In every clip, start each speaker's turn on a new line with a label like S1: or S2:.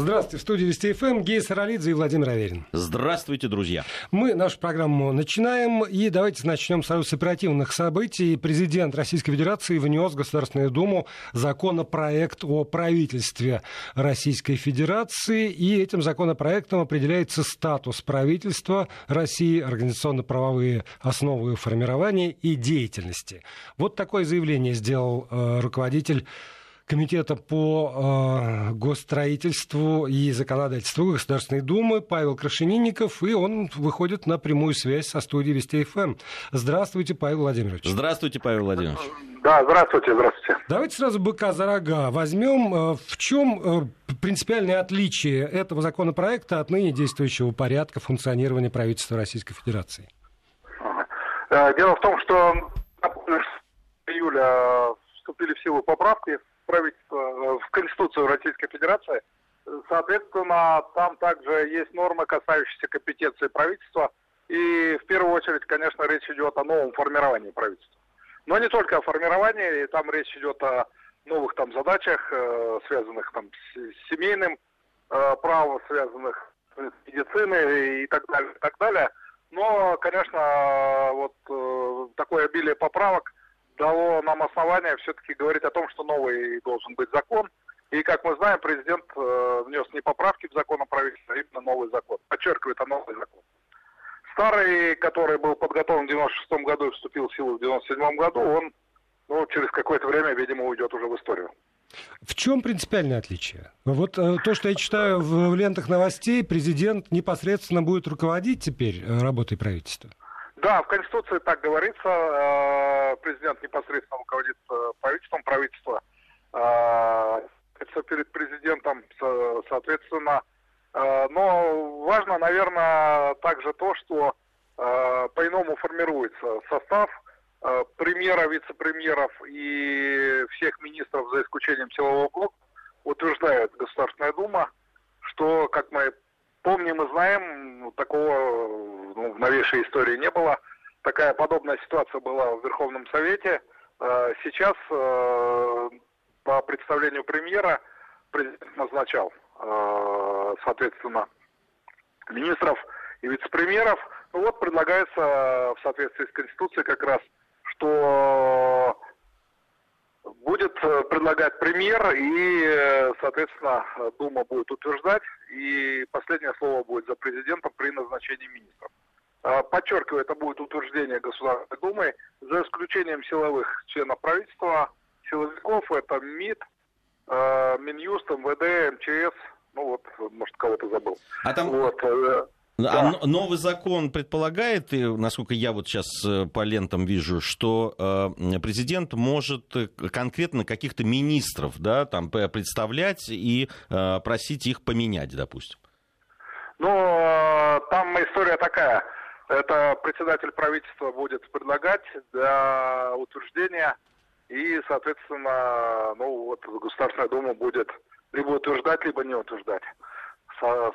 S1: Здравствуйте, в студии Вести ФМ Гей Саралидзе и Владимир Аверин.
S2: Здравствуйте, друзья.
S1: Мы нашу программу начинаем, и давайте начнем сразу с оперативных событий. Президент Российской Федерации внес в Государственную Думу законопроект о правительстве Российской Федерации, и этим законопроектом определяется статус правительства России, организационно-правовые основы формирования и деятельности. Вот такое заявление сделал э, руководитель Комитета по э, госстроительству и законодательству Государственной Думы Павел Крашенинников, и он выходит на прямую связь со студией Вести ФМ. Здравствуйте, Павел Владимирович.
S2: Здравствуйте, Павел Владимирович.
S3: Да, здравствуйте, здравствуйте.
S1: Давайте сразу быка за рога. Возьмем, э, в чем э, принципиальное отличие этого законопроекта от ныне действующего порядка функционирования правительства Российской Федерации?
S3: Ага. Дело в том, что июля вступили в силу поправки правительства, э, в Конституцию Российской Федерации. Соответственно, там также есть нормы, касающиеся компетенции правительства. И в первую очередь, конечно, речь идет о новом формировании правительства. Но не только о формировании, там речь идет о новых там задачах, э, связанных там с семейным э, правом, связанных с медициной и так далее, и так далее. Но, конечно, вот такое обилие поправок – дало нам основание все-таки говорить о том, что новый должен быть закон. И, как мы знаем, президент э, внес не поправки в закон о правительстве, а именно новый закон. Подчеркивает, о новый закон. Старый, который был подготовлен в 96 году и вступил в силу в 97 году, он ну, через какое-то время, видимо, уйдет уже в историю.
S1: В чем принципиальное отличие? Вот э, то, что я читаю в, в лентах новостей, президент непосредственно будет руководить теперь э, работой правительства.
S3: Да, в Конституции так говорится. Э, президент непосредственно руководит э, правительством, правительство э, перед президентом, соответственно. Но важно, наверное, также то, что по-иному формируется состав премьера, вице-премьеров и всех министров, за исключением силового блока, утверждает Государственная Дума, что, как мы помним и знаем, такого ну, в новейшей истории не было. Такая подобная ситуация была в Верховном Совете. Э, сейчас э, по представлению премьера президент назначал, э, соответственно, министров и вице-премьеров. Ну вот предлагается в соответствии с Конституцией как раз, что будет предлагать премьер и, соответственно, Дума будет утверждать, и последнее слово будет за президентом при назначении министров. А, подчеркиваю, это будет утверждение Государственной Думы, за исключением силовых членов правительства, силовиков, это МИД, Минюст, МВД, МЧС, ну вот, может, кого-то забыл.
S2: А там... Вот, э, а да. новый закон предполагает, и, насколько я вот сейчас э, по лентам вижу, что э, президент может конкретно каких-то министров да, там, представлять и просить их поменять, допустим.
S3: Ну, там история такая. Это председатель правительства будет предлагать для утверждения, и, соответственно, ну вот Государственная Дума будет либо утверждать, либо не утверждать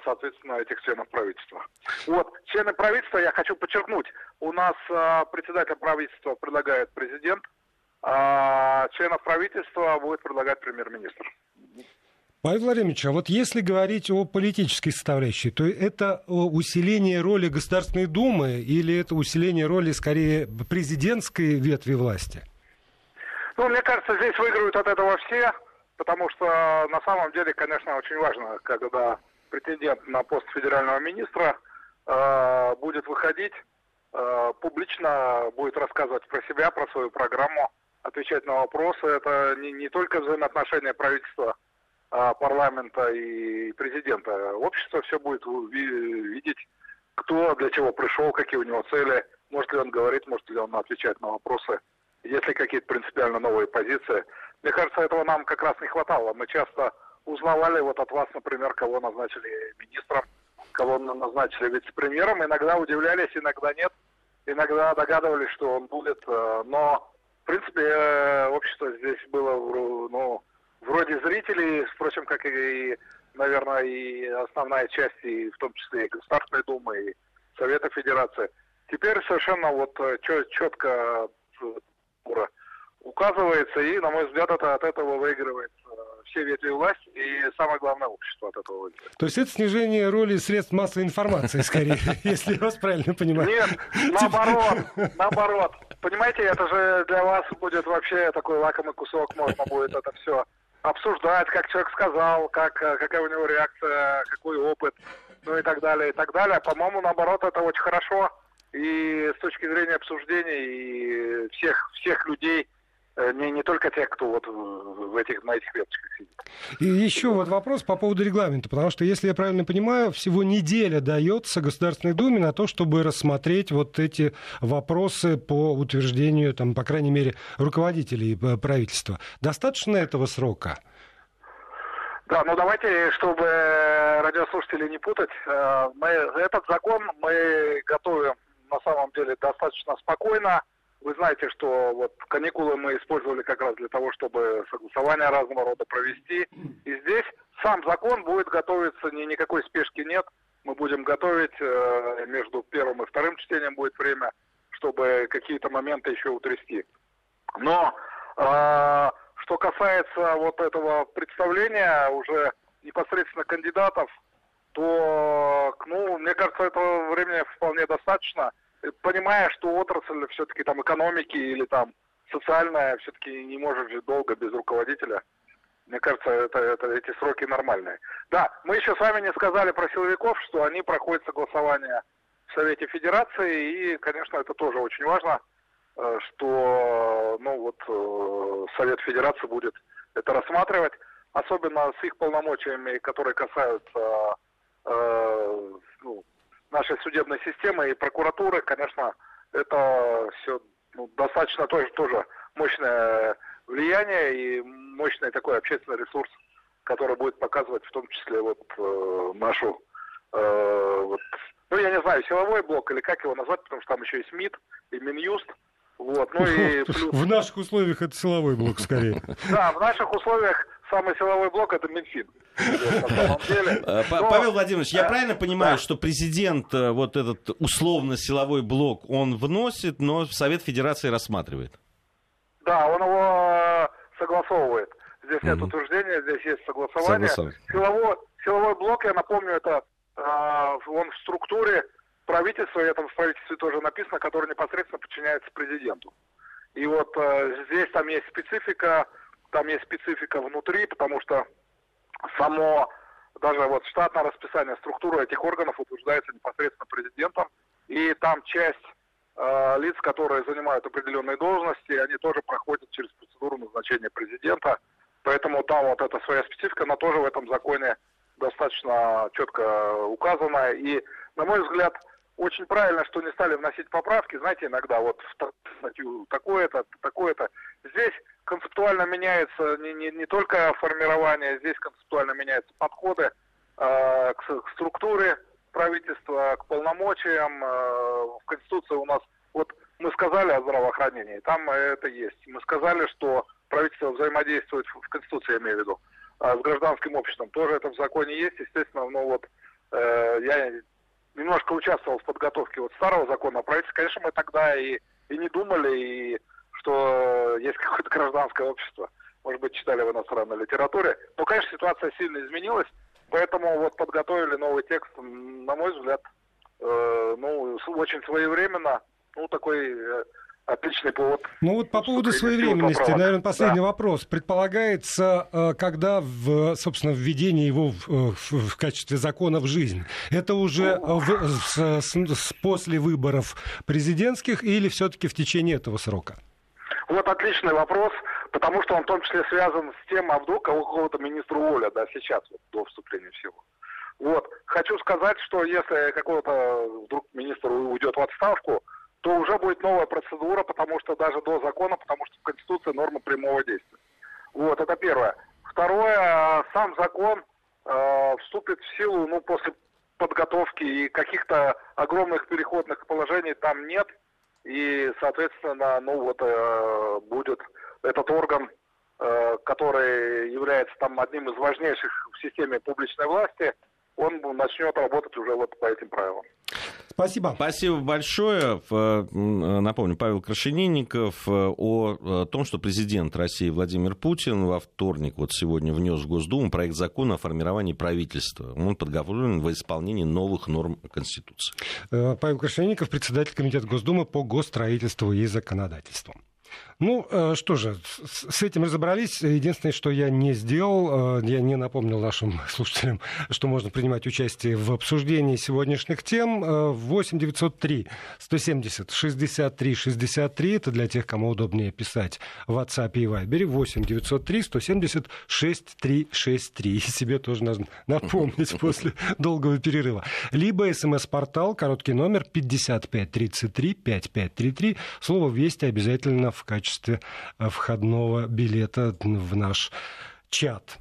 S3: соответственно, этих членов правительства. Вот, члены правительства, я хочу подчеркнуть, у нас а, председатель правительства предлагает президент, а членов правительства будет предлагать премьер-министр.
S1: Павел Владимирович, а вот если говорить о политической составляющей, то это усиление роли Государственной Думы или это усиление роли, скорее, президентской ветви власти?
S3: Ну, мне кажется, здесь выигрывают от этого все, потому что на самом деле, конечно, очень важно, когда претендент на пост федерального министра э, будет выходить, э, публично будет рассказывать про себя, про свою программу, отвечать на вопросы. Это не, не только взаимоотношения правительства а, парламента и президента. Общество все будет видеть, кто для чего пришел, какие у него цели, может ли он говорить, может ли он отвечать на вопросы, есть ли какие-то принципиально новые позиции. Мне кажется, этого нам как раз не хватало. Мы часто узнавали вот от вас, например, кого назначили министром, кого назначили вице-премьером. Иногда удивлялись, иногда нет. Иногда догадывались, что он будет. Э, но, в принципе, э, общество здесь было, ну, вроде зрителей, впрочем, как и, наверное, и основная часть, и в том числе и Государственной Думы, и Совета Федерации. Теперь совершенно вот э, четко указывается, и, на мой взгляд, это, от этого выигрывает все ветви власти и самое главное общество от этого выиграет.
S1: То есть это снижение роли средств массовой информации, скорее, если я вас правильно понимаю.
S3: Нет, наоборот, наоборот. Понимаете, это же для вас будет вообще такой лакомый кусок, можно будет это все обсуждать, как человек сказал, как, какая у него реакция, какой опыт, ну и так далее, и так далее. По-моему, наоборот, это очень хорошо. И с точки зрения обсуждений и всех, всех людей, Э, не, не только тех, кто вот в этих, на этих веточках сидит.
S1: И еще вот вопрос по поводу регламента, потому что, если я правильно понимаю, всего неделя дается Государственной Думе на то, чтобы рассмотреть вот эти вопросы по утверждению, там, по крайней мере, руководителей э, правительства. Достаточно этого срока?
S3: Да, ну давайте, чтобы радиослушателей не путать, э, мы, этот закон мы готовим на самом деле достаточно спокойно. Вы знаете, что вот каникулы мы использовали как раз для того, чтобы согласования разного рода провести. И здесь сам закон будет готовиться, ни, никакой спешки нет. Мы будем готовить, э, между первым и вторым чтением будет время, чтобы какие-то моменты еще утрясти. Но э, что касается вот этого представления уже непосредственно кандидатов, то, ну, мне кажется, этого времени вполне достаточно – понимая, что отрасль все-таки там экономики или там социальная все-таки не может жить долго без руководителя. Мне кажется, это, это, эти сроки нормальные. Да, мы еще с вами не сказали про силовиков, что они проходят согласование в Совете Федерации, и, конечно, это тоже очень важно, э, что ну, вот, э, Совет Федерации будет это рассматривать, особенно с их полномочиями, которые касаются э, ну, нашей судебной системы и прокуратуры, конечно, это все ну, достаточно тоже, тоже мощное влияние и мощный такой общественный ресурс, который будет показывать в том числе вот э, нашу, э, вот, ну я не знаю, силовой блок или как его назвать, потому что там еще есть МИД и Минюст. Вот, ну и
S1: плюс... В наших условиях это силовой блок скорее.
S3: Да, в наших условиях самый силовой блок это Минфин.
S2: Э, Павел Владимирович, я правильно понимаю, что президент э, вот этот условно-силовой блок, он вносит, но Совет Федерации рассматривает?
S3: Да, он его э, согласовывает. Здесь нет утверждения, здесь есть согласование. Силовой, силовой блок, я напомню, это он в структуре правительства, и это в правительстве тоже написано, который непосредственно подчиняется президенту. И вот здесь там есть специфика, там есть специфика внутри, потому что само даже вот штатное расписание, структура этих органов утверждается непосредственно президентом, и там часть э, лиц, которые занимают определенные должности, они тоже проходят через процедуру назначения президента, поэтому там вот эта своя специфика, она тоже в этом законе достаточно четко указана, и, на мой взгляд, очень правильно, что не стали вносить поправки, знаете, иногда вот в статью такое-то, такое-то. Здесь концептуально меняется не, не, не только формирование, здесь концептуально меняются подходы э, к, к структуре правительства, к полномочиям. Э, в Конституции у нас, вот мы сказали о здравоохранении, там это есть. Мы сказали, что правительство взаимодействует, в Конституции я имею в виду, э, с гражданским обществом. Тоже это в законе есть, естественно, ну вот э, я немножко участвовал в подготовке вот старого закона о правительстве. Конечно, мы тогда и, и не думали, и что есть какое-то гражданское общество. Может быть, читали в иностранной литературе. Но, конечно, ситуация сильно изменилась, поэтому вот подготовили новый текст, на мой взгляд, э, ну, очень своевременно, ну, такой э, отличный повод.
S1: Ну вот по поводу своевременности, наверное, последний да. вопрос. Предполагается, э, когда, в, собственно, введение его в, э, в, в качестве закона в жизнь, это уже в, с, с, после выборов президентских или все-таки в течение этого срока?
S3: Вот отличный вопрос, потому что он в том числе связан с тем, а вдруг кого-то министру воля, да, сейчас, вот, до вступления всего. Вот. Хочу сказать, что если какого-то вдруг министр уйдет в отставку, то уже будет новая процедура, потому что даже до закона, потому что в Конституции норма прямого действия. Вот, это первое. Второе, сам закон э, вступит в силу, ну, после подготовки и каких-то огромных переходных положений там нет – и, соответственно, ну вот э, будет этот орган, э, который является там одним из важнейших в системе публичной власти, он начнет работать уже вот по этим правилам.
S1: Спасибо.
S2: Спасибо большое. Напомню, Павел Крашенинников о том, что президент России Владимир Путин во вторник, вот сегодня, внес в Госдуму проект закона о формировании правительства. Он подготовлен в исполнении новых норм Конституции.
S1: Павел Крашенинников, председатель Комитета Госдумы по госстроительству и законодательству. Ну, э, что же, с этим разобрались. Единственное, что я не сделал, э, я не напомнил нашим слушателям, что можно принимать участие в обсуждении сегодняшних тем. 8 903 170 63 63. Это для тех, кому удобнее писать в WhatsApp и Viber. 8 903 170 6363. И себе тоже нужно напомнить после долгого перерыва. Либо смс-портал, короткий номер 5533 5533. Слово «Вести» обязательно в качестве э, входного билета в наш чат.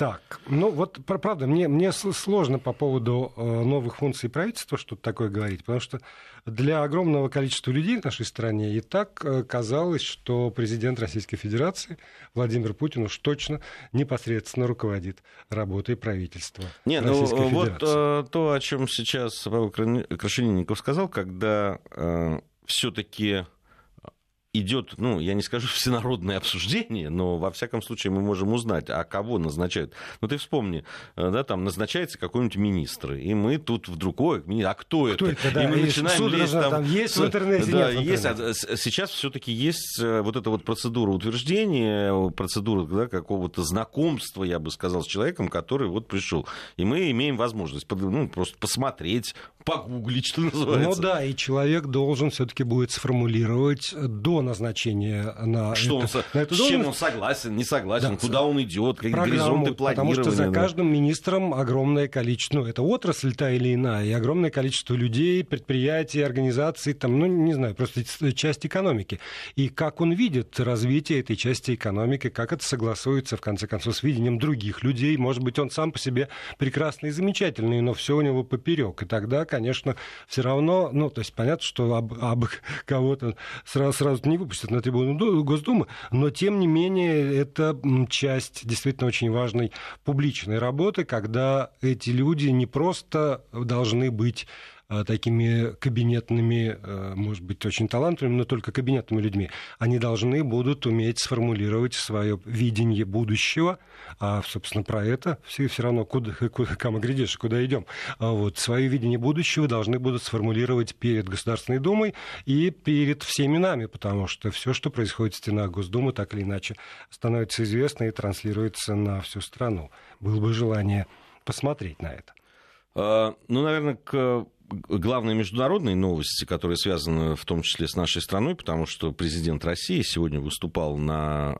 S1: Так, ну вот правда, мне, мне сложно по поводу э, новых функций правительства что-то такое говорить, потому что для огромного количества людей в нашей стране и так э, казалось, что президент Российской Федерации Владимир Путин уж точно непосредственно руководит работой правительства
S2: Не, ну, Российской ну, Федерации. Вот то, о чем сейчас Павел Крашенинников сказал, когда э, все-таки идет, ну, я не скажу всенародное обсуждение, но во всяком случае мы можем узнать, а кого назначают. Ну, ты вспомни, э, да, там назначается какой-нибудь министр, и мы тут вдруг, ой, а кто, кто это? это? Да,
S1: и мы начинаем лезть там... там... Есть в интернете,
S2: да,
S1: нет
S2: есть, а сейчас все таки есть э, вот эта вот процедура утверждения, процедура да, какого-то знакомства, я бы сказал, с человеком, который вот пришел. И мы имеем возможность ну, просто посмотреть, погуглить, что называется.
S1: Ну да, и человек должен все таки будет сформулировать до назначения на,
S2: что это, он, на эту С чем он согласен, не согласен, да, куда он идет, какие горизонты
S1: планирования. Потому что за каждым министром огромное количество, ну, это отрасль та или иная, и огромное количество людей, предприятий, организаций, там, ну, не знаю, просто часть экономики. И как он видит развитие этой части экономики, как это согласуется, в конце концов, с видением других людей. Может быть, он сам по себе прекрасный и замечательный, но все у него поперек. И тогда, конечно, все равно, ну, то есть понятно, что об, об кого-то сразу, сразу не выпустят на трибуну Госдумы, но тем не менее это часть действительно очень важной публичной работы, когда эти люди не просто должны быть такими кабинетными, э, может быть, очень талантливыми, но только кабинетными людьми. Они должны будут уметь сформулировать свое видение будущего, а, собственно, про это все, все равно, куда, куда, кому глядишь, куда идем. А вот, свое видение будущего должны будут сформулировать перед Государственной Думой и перед всеми нами, потому что все, что происходит в стенах Госдумы, так или иначе становится известно и транслируется на всю страну. Было бы желание посмотреть на это.
S2: А, ну, наверное, к главные международные новости, которые связаны в том числе с нашей страной, потому что президент России сегодня выступал на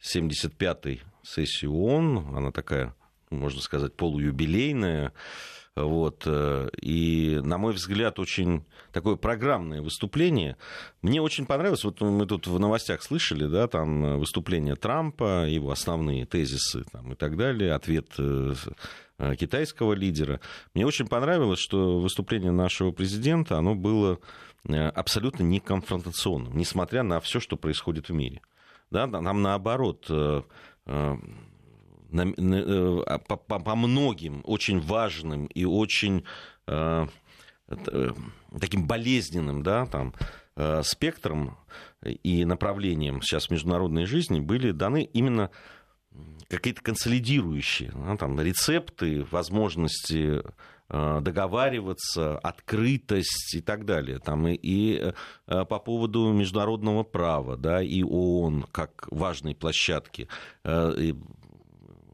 S2: 75-й э, сессии ООН, она такая, можно сказать, полуюбилейная, вот. Э, и, на мой взгляд, очень такое программное выступление. Мне очень понравилось, вот мы тут в новостях слышали, да, там выступление Трампа, его основные тезисы там, и так далее, ответ э, Э, китайского лидера. Мне очень понравилось, что выступление нашего президента, оно было абсолютно неконфронтационным, несмотря на все, что происходит в мире. Да, нам наоборот, по, по, по многим очень важным и очень таким болезненным да, там, спектром и направлением сейчас международной жизни были даны именно какие-то консолидирующие ну, там, рецепты, возможности э, договариваться, открытость и так далее. Там и, и э, по поводу международного права, да, и ООН как важной площадки, э, и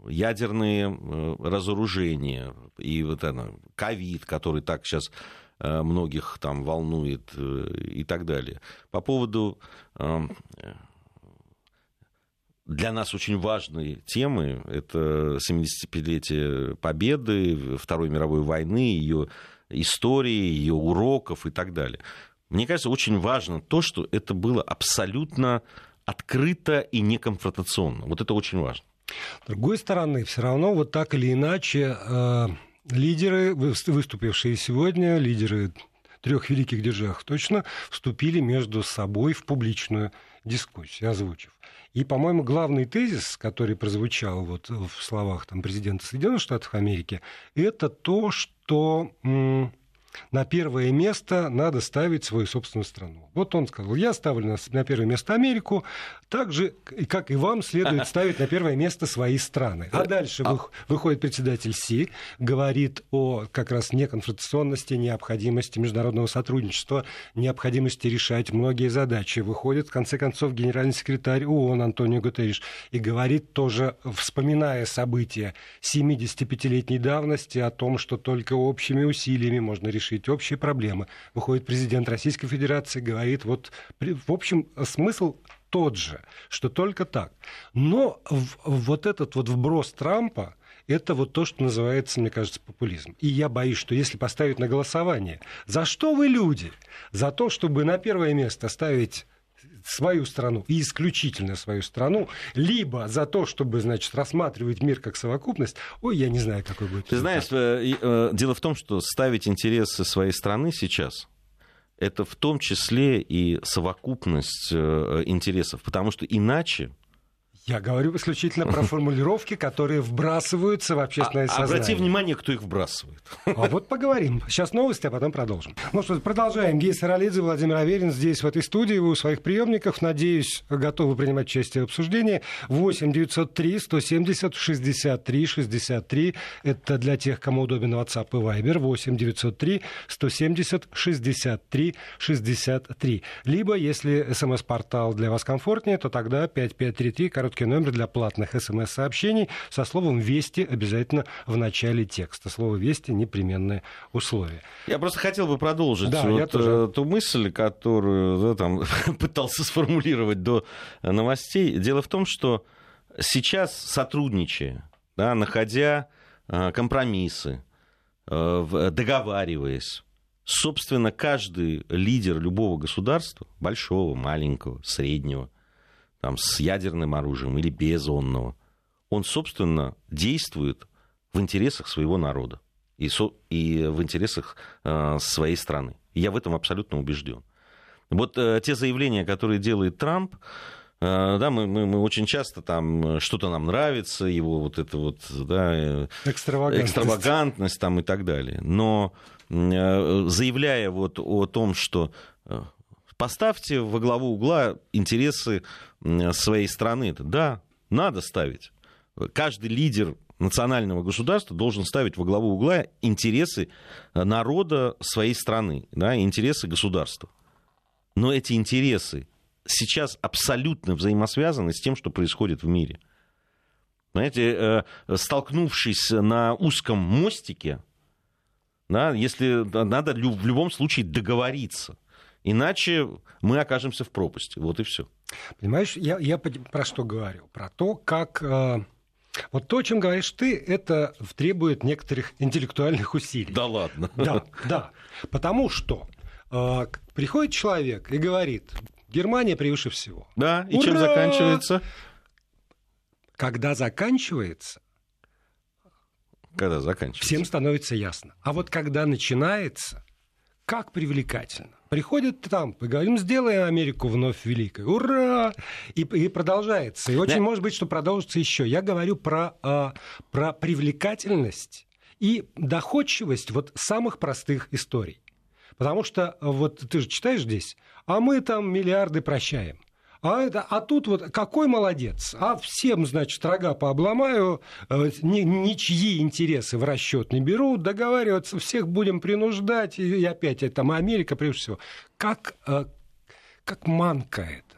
S2: ядерные разоружения, и вот это, ковид, который так сейчас многих там волнует и так далее. По поводу для нас очень важные темы. Это 75-летие Победы, Второй мировой войны, ее истории, ее уроков и так далее. Мне кажется, очень важно то, что это было абсолютно открыто и неконфронтационно. Вот это очень важно.
S1: С другой стороны, все равно вот так или иначе э, лидеры, выступившие сегодня, лидеры трех великих держав точно, вступили между собой в публичную дискуссию, озвучив. И, по-моему, главный тезис, который прозвучал вот в словах там, президента Соединенных Штатов Америки, это то, что на первое место надо ставить свою собственную страну. Вот он сказал, я ставлю на, на первое место Америку, так же, как и вам, следует ставить на первое место свои страны. А дальше а выходит председатель Си, говорит о как раз неконфронтационности, необходимости международного сотрудничества, необходимости решать многие задачи. Выходит, в конце концов, генеральный секретарь ООН Антонио Гутерриш и говорит тоже, вспоминая события 75-летней давности, о том, что только общими усилиями можно решить решить общие проблемы. Выходит президент Российской Федерации, говорит, вот, в общем, смысл тот же, что только так. Но вот этот вот вброс Трампа, это вот то, что называется, мне кажется, популизм. И я боюсь, что если поставить на голосование, за что вы люди? За то, чтобы на первое место ставить свою страну и исключительно свою страну, либо за то, чтобы, значит, рассматривать мир как совокупность, ой, я не знаю, какой будет.
S2: Ты знаешь, э, э, дело в том, что ставить интересы своей страны сейчас это в том числе и совокупность э, интересов, потому что иначе
S1: я говорю исключительно про формулировки, которые вбрасываются в общественное а, сознание.
S2: Обрати внимание, кто их вбрасывает.
S1: А вот поговорим. Сейчас новости, а потом продолжим. Ну что, продолжаем. Гей Саралидзе, Владимир Аверин здесь, в этой студии. Вы у своих приемников, надеюсь, готовы принимать участие в обсуждении. 8 903 170 63 63. Это для тех, кому удобен WhatsApp и Viber. 8 903 170 63 63. Либо, если смс-портал для вас комфортнее, то тогда 5533, короткий короткий номер для платных смс-сообщений со словом «Вести» обязательно в начале текста. Слово «Вести» — непременное условие.
S2: Я просто хотел бы продолжить да, вот, тоже... Э, ту мысль, которую да, там, пытался сформулировать до новостей. Дело в том, что сейчас, сотрудничая, да, находя э, компромиссы, э, договариваясь, собственно, каждый лидер любого государства, большого, маленького, среднего, там, с ядерным оружием или без онного, он, собственно, действует в интересах своего народа и, со, и в интересах э, своей страны. Я в этом абсолютно убежден. Вот э, те заявления, которые делает Трамп, э, да, мы, мы, мы очень часто там что-то нам нравится, его вот это вот, да,
S1: э, экстравагантность,
S2: экстравагантность там и так далее. Но э, заявляя вот о том, что э, поставьте во главу угла интересы своей страны. Да, надо ставить. Каждый лидер национального государства должен ставить во главу угла интересы народа своей страны, да, интересы государства. Но эти интересы сейчас абсолютно взаимосвязаны с тем, что происходит в мире. Знаете, э, столкнувшись на узком мостике, да, если надо в любом случае договориться. Иначе мы окажемся в пропасти. Вот и все.
S1: Понимаешь, я, я про что говорю? Про то, как... Э, вот то, о чем говоришь ты, это требует некоторых интеллектуальных усилий.
S2: Да ладно.
S1: Да, да. Потому что э, приходит человек и говорит, Германия превыше всего.
S2: Да, и Ура! чем заканчивается?
S1: Когда заканчивается,
S2: когда заканчивается.
S1: Всем становится ясно. А вот когда начинается, как привлекательно. Приходит Трамп и говорим, сделаем Америку вновь великой. Ура! И, и продолжается. И очень да. может быть, что продолжится еще. Я говорю про, а, про привлекательность и доходчивость вот самых простых историй. Потому что вот ты же читаешь здесь, а мы там миллиарды прощаем. А, это, а тут вот какой молодец. А всем, значит, рога пообломаю, э, ни, ничьи интересы в расчет не беру, договариваться, всех будем принуждать. И опять это Америка, прежде всего. Как, э, как манка это.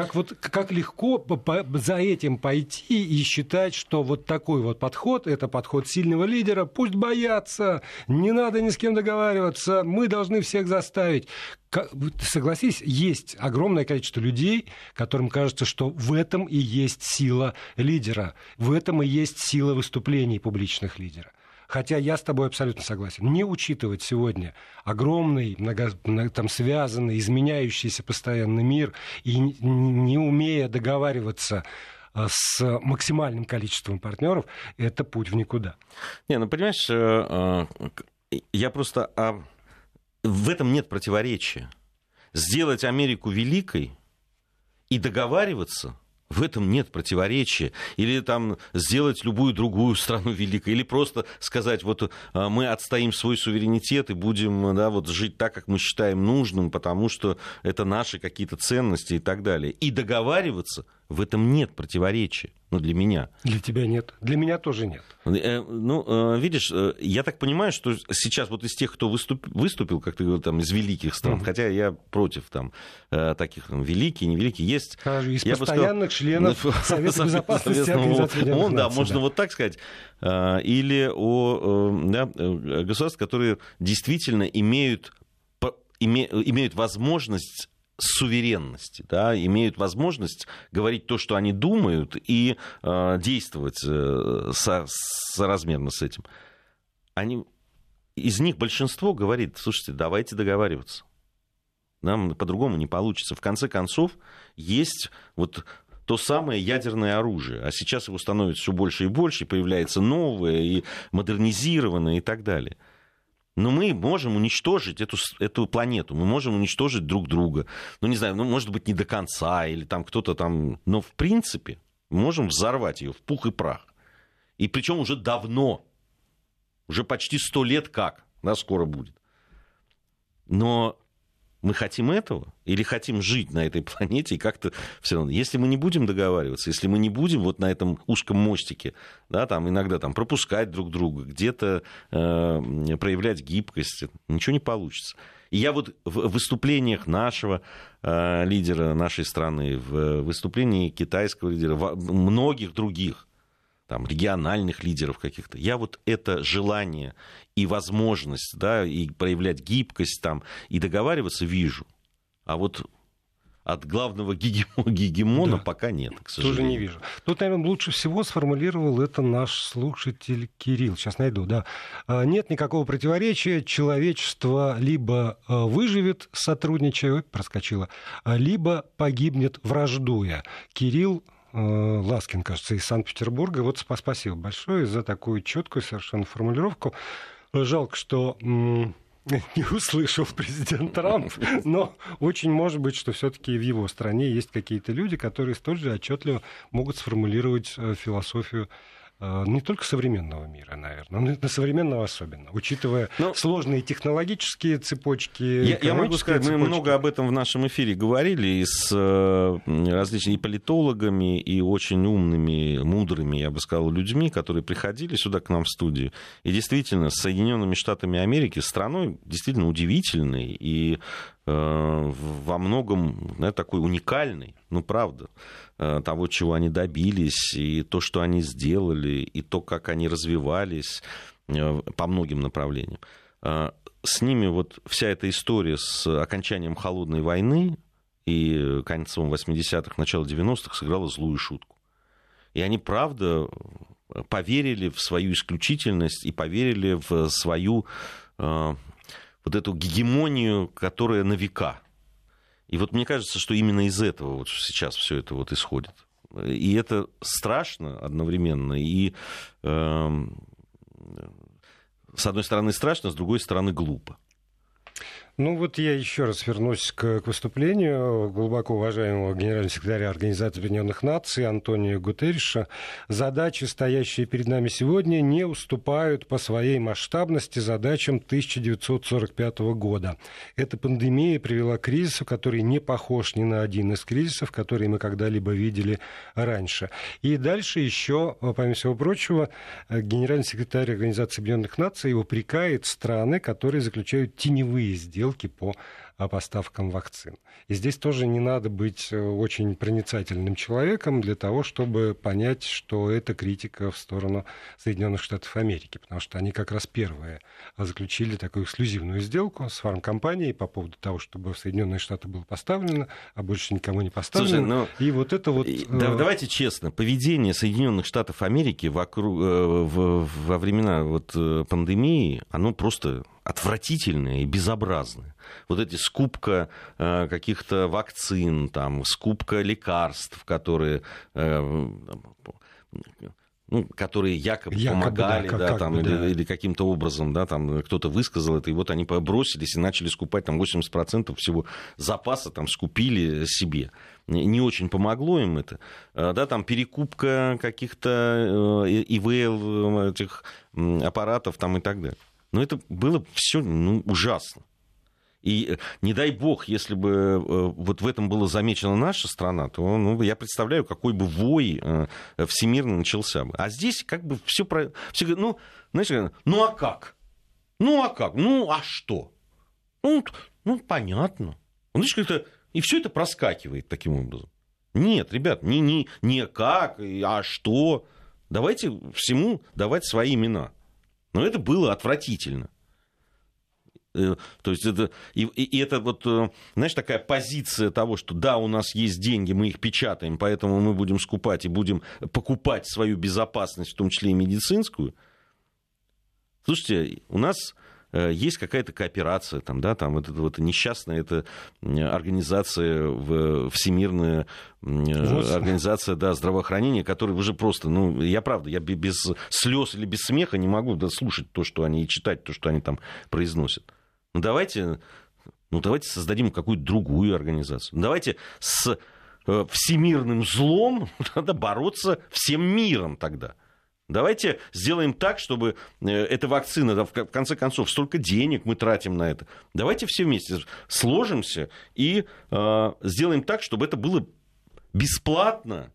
S1: Как, вот, как легко за этим пойти и считать, что вот такой вот подход, это подход сильного лидера, пусть боятся, не надо ни с кем договариваться, мы должны всех заставить. Согласись, есть огромное количество людей, которым кажется, что в этом и есть сила лидера, в этом и есть сила выступлений публичных лидеров. Хотя я с тобой абсолютно согласен. Не учитывать сегодня огромный, много, там, связанный, изменяющийся постоянно мир и не умея договариваться а, с максимальным количеством партнеров, это путь в никуда.
S2: Не, ну понимаешь, э, э, я просто... А, в этом нет противоречия. Сделать Америку великой и договариваться В этом нет противоречия. Или там сделать любую другую страну великой. Или просто сказать, вот а, мы отстоим свой суверенитет и будем да, вот, жить так, как мы считаем нужным, потому что это наши какие-то ценности и так далее. И договариваться – в этом нет противоречия. Ну, для меня.
S1: Для тебя нет. Для меня тоже нет.
S2: Э, ну, э, видишь, э, я так понимаю, что сейчас вот из тех, кто выступ, выступил, как ты говорил, там, из великих стран, угу. хотя я против там таких там, великие, невеликие, есть...
S1: А, из я постоянных сказал, членов Совета Безопасности
S2: Организации Он, да, можно вот так сказать. Или о да, государствах, которые действительно имеют имеют возможность суверенности, да, имеют возможность говорить то, что они думают, и э, действовать э, со, соразмерно с этим. Они, из них большинство говорит, слушайте, давайте договариваться. Нам по-другому не получится. В конце концов, есть вот то самое ядерное оружие. А сейчас его становится все больше и больше, и появляется новое, и модернизированное, и так далее. Но мы можем уничтожить эту, эту планету, мы можем уничтожить друг друга. Ну, не знаю, ну, может быть, не до конца, или там кто-то там... Но, в принципе, можем взорвать ее в пух и прах. И причем уже давно, уже почти сто лет как, да, скоро будет. Но мы хотим этого или хотим жить на этой планете и как-то все равно. Если мы не будем договариваться, если мы не будем вот на этом узком мостике, да, там иногда там пропускать друг друга, где-то э, проявлять гибкость, ничего не получится. И я вот в выступлениях нашего э, лидера нашей страны, в выступлении китайского лидера, многих других там, региональных лидеров каких-то. Я вот это желание и возможность, да, и проявлять гибкость там, и договариваться вижу. А вот от главного гегемона да. пока нет, к
S1: сожалению. Тоже не вижу. Тут, наверное, лучше всего сформулировал это наш слушатель Кирилл. Сейчас найду, да. А, нет никакого противоречия. Человечество либо а, выживет, сотрудничая, проскочило, а, либо погибнет, враждуя. Кирилл Ласкин, кажется, из Санкт-Петербурга. Вот спасибо большое за такую четкую совершенно формулировку. Жалко, что не услышал президент Трамп, но очень может быть, что все-таки в его стране есть какие-то люди, которые столь же отчетливо могут сформулировать э, философию Э, не только современного мира, наверное, но и современного особенно, учитывая ну, сложные технологические цепочки.
S2: Я, я могу сказать, цепочки. мы много об этом в нашем эфире говорили и с э, различными политологами, и очень умными, мудрыми, я бы сказал, людьми, которые приходили сюда к нам в студию. И действительно, с Соединенными Штатами Америки, страной действительно удивительной и Э, во многом да, такой уникальный, ну правда, э, того, чего они добились, и то, что они сделали, и то, как они развивались э, по многим направлениям. С ними вот вся эта история с окончанием холодной войны и концом 80-х, начало 90-х сыграла злую шутку. И они, правда, поверили в свою исключительность и поверили в свою вот эту гегемонию, которая на века. И вот мне кажется, что именно из этого вот сейчас все это вот исходит. И это страшно одновременно. И э, с одной стороны страшно, с другой стороны глупо.
S1: Ну вот я еще раз вернусь к, к выступлению глубоко уважаемого генерального секретаря Организации Объединенных Наций Антонио Гутерриша. Задачи, стоящие перед нами сегодня, не уступают по своей масштабности задачам 1945 года. Эта пандемия привела к кризису, который не похож ни на один из кризисов, которые мы когда-либо видели раньше. И дальше еще, помимо всего прочего, генеральный секретарь Организации Объединенных Наций упрекает страны, которые заключают теневые сделки сделки по поставкам вакцин. И здесь тоже не надо быть э, очень проницательным человеком для того, чтобы понять, что это критика в сторону Соединенных Штатов Америки, потому что они как раз первые заключили такую эксклюзивную сделку с фармкомпанией по поводу того, чтобы в Соединенные Штаты было поставлено, а больше никому не поставлено. Слушай, ну,
S2: и вот это вот... Да, э, давайте честно, поведение Соединенных Штатов Америки вокруг, э, во времена вот пандемии, оно просто отвратительные и безобразные. Вот эти скупка э, каких-то вакцин, там, скупка лекарств, которые... Э, ну, которые якобы, якобы помогали, да, да, там, бы, или, да. или каким-то образом, да, там кто-то высказал это, и вот они бросились и начали скупать там 80% всего запаса, там, скупили себе. Не очень помогло им это. А, да, там перекупка каких-то ИВЛ э, этих аппаратов там и так далее. Но это было все ну, ужасно. И э, не дай бог, если бы э, вот в этом была замечена наша страна, то ну, я представляю, какой бы вой э, всемирно начался бы. А здесь как бы все про... Все ну, знаешь, ну а как? Ну а как? Ну а что? Ну, ну понятно. Ну, знаешь, как-то... И все это проскакивает таким образом. Нет, ребят, не, не, не как, а что. Давайте всему давать свои имена. Но это было отвратительно. Э, то есть это, и, и это вот, э, знаешь, такая позиция того, что да, у нас есть деньги, мы их печатаем, поэтому мы будем скупать и будем покупать свою безопасность, в том числе и медицинскую. Слушайте, у нас есть какая-то кооперация, там, да, там вот эта вот несчастная эта организация, Всемирная Господи. организация да, здравоохранения, которая уже просто, ну, я правда, я без слез или без смеха не могу да, слушать то, что они, и читать то, что они там произносят. Ну давайте, ну давайте создадим какую-то другую организацию. Ну, давайте с э, всемирным злом надо бороться всем миром тогда. Давайте сделаем так, чтобы э, эта вакцина, да, в конце концов, столько денег мы тратим на это. Давайте все вместе сложимся и э, сделаем так, чтобы это было бесплатно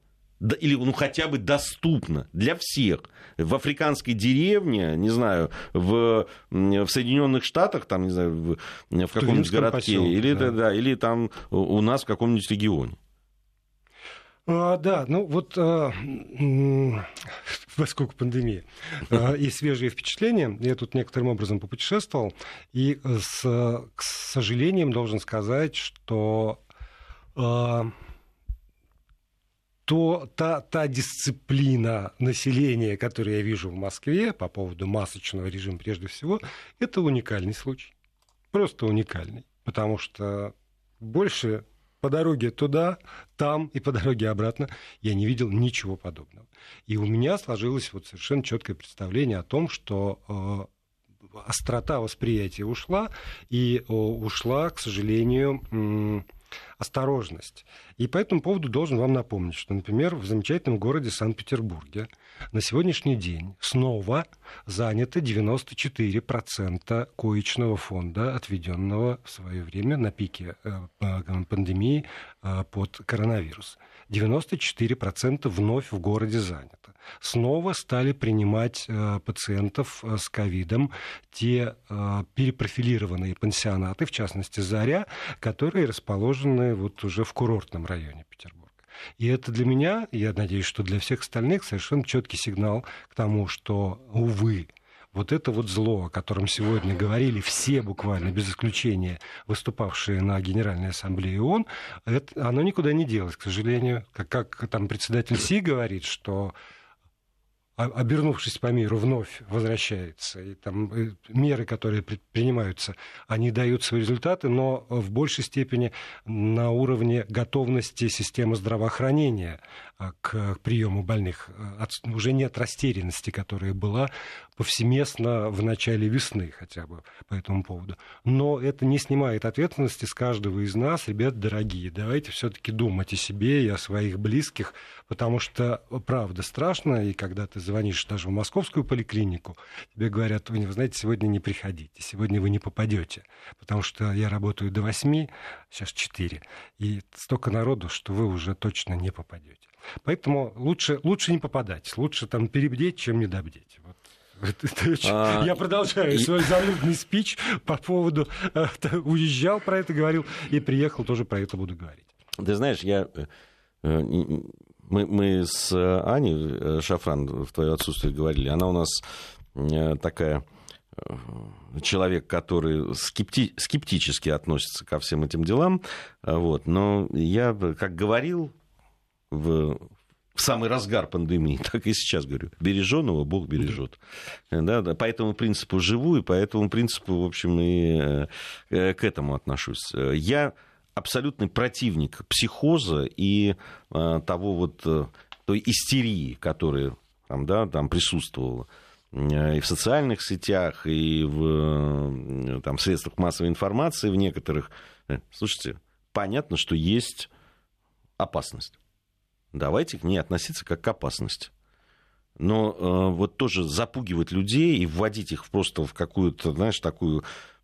S2: или ну, хотя бы доступно для всех. В африканской деревне, не знаю, в, в Соединенных Штатах, там, не знаю, в, в каком-нибудь городке, поселке, или, да. Да, или там у нас в каком-нибудь регионе.
S1: А, да, ну вот а, поскольку пандемия а, и свежие впечатления, я тут некоторым образом попутешествовал, и с, к сожалению должен сказать, что а, то та, та дисциплина населения, которую я вижу в Москве по поводу масочного режима прежде всего, это уникальный случай. Просто уникальный. Потому что больше по дороге туда, там и по дороге обратно я не видел ничего подобного. И у меня сложилось вот совершенно четкое представление о том, что э, острота восприятия ушла, и э, ушла, к сожалению, осторожность. И по этому поводу должен вам напомнить, что, например, в замечательном городе Санкт-Петербурге на сегодняшний день снова занято 94% коечного фонда, отведенного в свое время на пике э, пандемии э, под коронавирус. 94% вновь в городе занято. Снова стали принимать э, пациентов э, с ковидом те э, перепрофилированные пансионаты, в частности «Заря», которые расположены вот уже в курортном районе Петербурга. И это для меня, я надеюсь, что для всех остальных совершенно четкий сигнал к тому, что, увы, вот это вот зло, о котором сегодня говорили все буквально, без исключения, выступавшие на Генеральной Ассамблее ООН, это, оно никуда не делось, к сожалению. Как, как там председатель Си говорит, что обернувшись по миру, вновь возвращается. И там э, меры, которые предпринимаются, они дают свои результаты, но в большей степени на уровне готовности системы здравоохранения а, к приему больных. От, уже нет растерянности, которая была повсеместно в начале весны хотя бы по этому поводу. Но это не снимает ответственности с каждого из нас. Ребят, дорогие, давайте все-таки думать о себе и о своих близких, потому что правда страшно, и когда ты звонишь даже в московскую поликлинику, тебе говорят, вы, вы знаете, сегодня не приходите, сегодня вы не попадете, потому что я работаю до 8, сейчас 4, и столько народу, что вы уже точно не попадете. Поэтому лучше, лучше не попадать, лучше там перебдеть, чем недобдеть. Вот. А, я продолжаю свой занудный спич по поводу... Э, уезжал про это, говорил, и приехал, тоже про это буду говорить.
S2: Ты знаешь, я э, э, мы, мы с Аней Шафран в твое отсутствие говорили, она у нас такая человек, который скепти, скептически относится ко всем этим делам. Вот. Но я, как говорил в, в самый разгар пандемии, так и сейчас говорю, береженного Бог бережет. Да, да, по этому принципу живу, и по этому принципу, в общем, и к этому отношусь. Я абсолютный противник психоза и э, того вот э, той истерии, которая там, да, там присутствовала и в социальных сетях, и в там, средствах массовой информации в некоторых. Слушайте, понятно, что есть опасность. Давайте к ней относиться как к опасности. Но э, вот тоже запугивать людей и вводить их просто в какую-то, знаешь, такую э,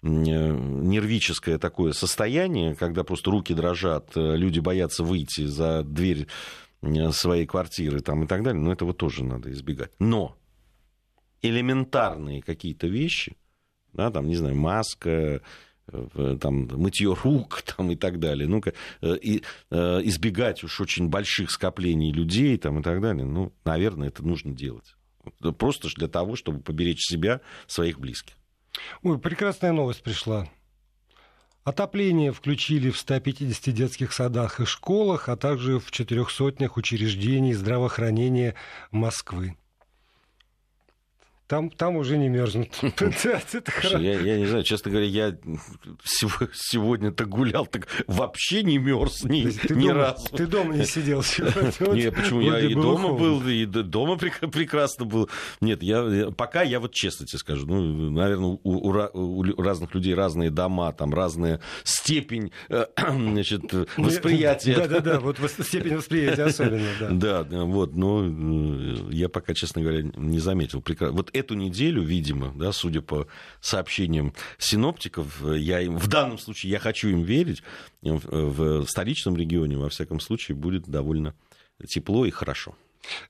S2: нервическое такое состояние, когда просто руки дрожат, э, люди боятся выйти за дверь э, своей квартиры там, и так далее, ну, этого тоже надо избегать. Но элементарные какие-то вещи, да, там, не знаю, маска, там, мытье рук там, и так далее. Э, и, э, избегать уж очень больших скоплений людей там, и так далее. Ну, наверное, это нужно делать. Просто для того, чтобы поберечь себя, своих близких.
S1: Ой, прекрасная новость пришла. Отопление включили в 150 детских садах и школах, а также в четырех сотнях учреждений здравоохранения Москвы. Там, там уже не мерзнут.
S2: я, я не знаю, честно говоря, я сегодня-то гулял, так вообще не мерз ни, ты ни
S1: дома,
S2: разу.
S1: Ты дома не сидел сегодня?
S2: Нет, почему? Я и дома был, и дома прекрасно был. Нет, я пока я вот честно тебе скажу, ну, наверное, у, у разных людей разные дома, там разная степень э, значит, восприятия.
S1: Да-да-да, вот степень восприятия особенно,
S2: да. Да, вот, но э, я пока, честно говоря, не заметил. Вот эту неделю, видимо, да, судя по сообщениям синоптиков, я им, в данном случае я хочу им верить, в столичном регионе, во всяком случае, будет довольно тепло и хорошо.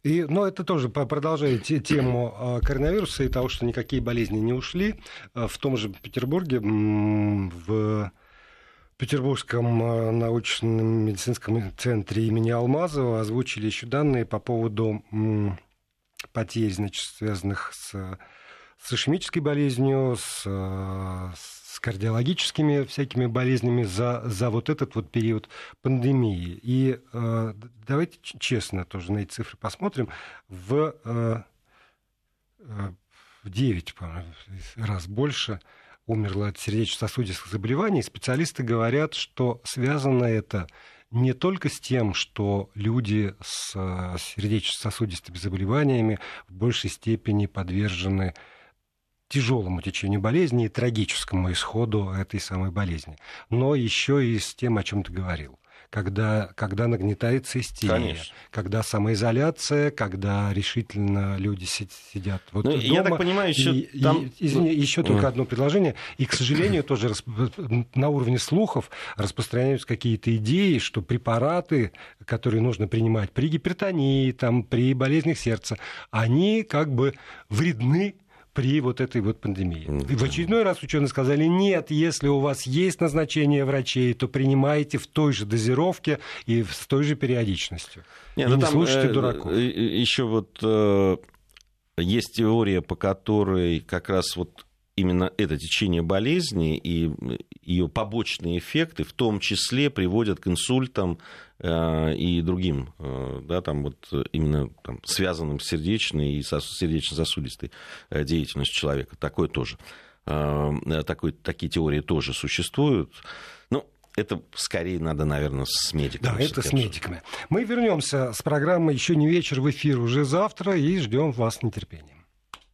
S1: И, но это тоже продолжает тему а, коронавируса и того, что никакие болезни не ушли. А, в том же Петербурге, в Петербургском а, научном медицинском центре имени Алмазова озвучили еще данные по поводу потерь, значит, связанных с, с ишемической болезнью, с, с кардиологическими всякими болезнями за, за вот этот вот период пандемии. И э, давайте честно тоже на эти цифры посмотрим. В, э, э в 9 раз больше умерло от сердечно-сосудистых заболеваний. Специалисты говорят, что связано это не только с тем, что люди с э, сердечно-сосудистыми заболеваниями в большей степени подвержены тяжелому течению болезни и трагическому исходу этой самой болезни, но еще и с тем, о чем ты говорил когда, когда нагнетается истерия, Конечно. когда самоизоляция, когда решительно люди сидят вот ну, дома.
S2: Я так понимаю, еще и, там...
S1: И, извини, еще только одно предложение. И, к сожалению, тоже на уровне слухов распространяются какие-то идеи, что препараты, которые нужно принимать при гипертонии, там, при болезнях сердца, они как бы вредны при вот этой вот пандемии. И в очередной раз ученые сказали, нет, если у вас есть назначение врачей, то принимайте в той же дозировке и с той же периодичностью.
S2: Не, и ну, не там, слушайте э, дураков. Э, Еще вот э, есть теория, по которой как раз вот именно это течение болезни и ее побочные эффекты в том числе приводят к инсультам э, и другим, э, да, там вот именно там, связанным с сердечной и сердечно-сосудистой э, деятельностью человека. Такое тоже. Такой, такие теории тоже существуют. Ну, это скорее надо, наверное, с медиками.
S1: Да, это с медиками. Мы вернемся с программой «Еще не вечер» в эфир уже завтра и ждем вас с нетерпением.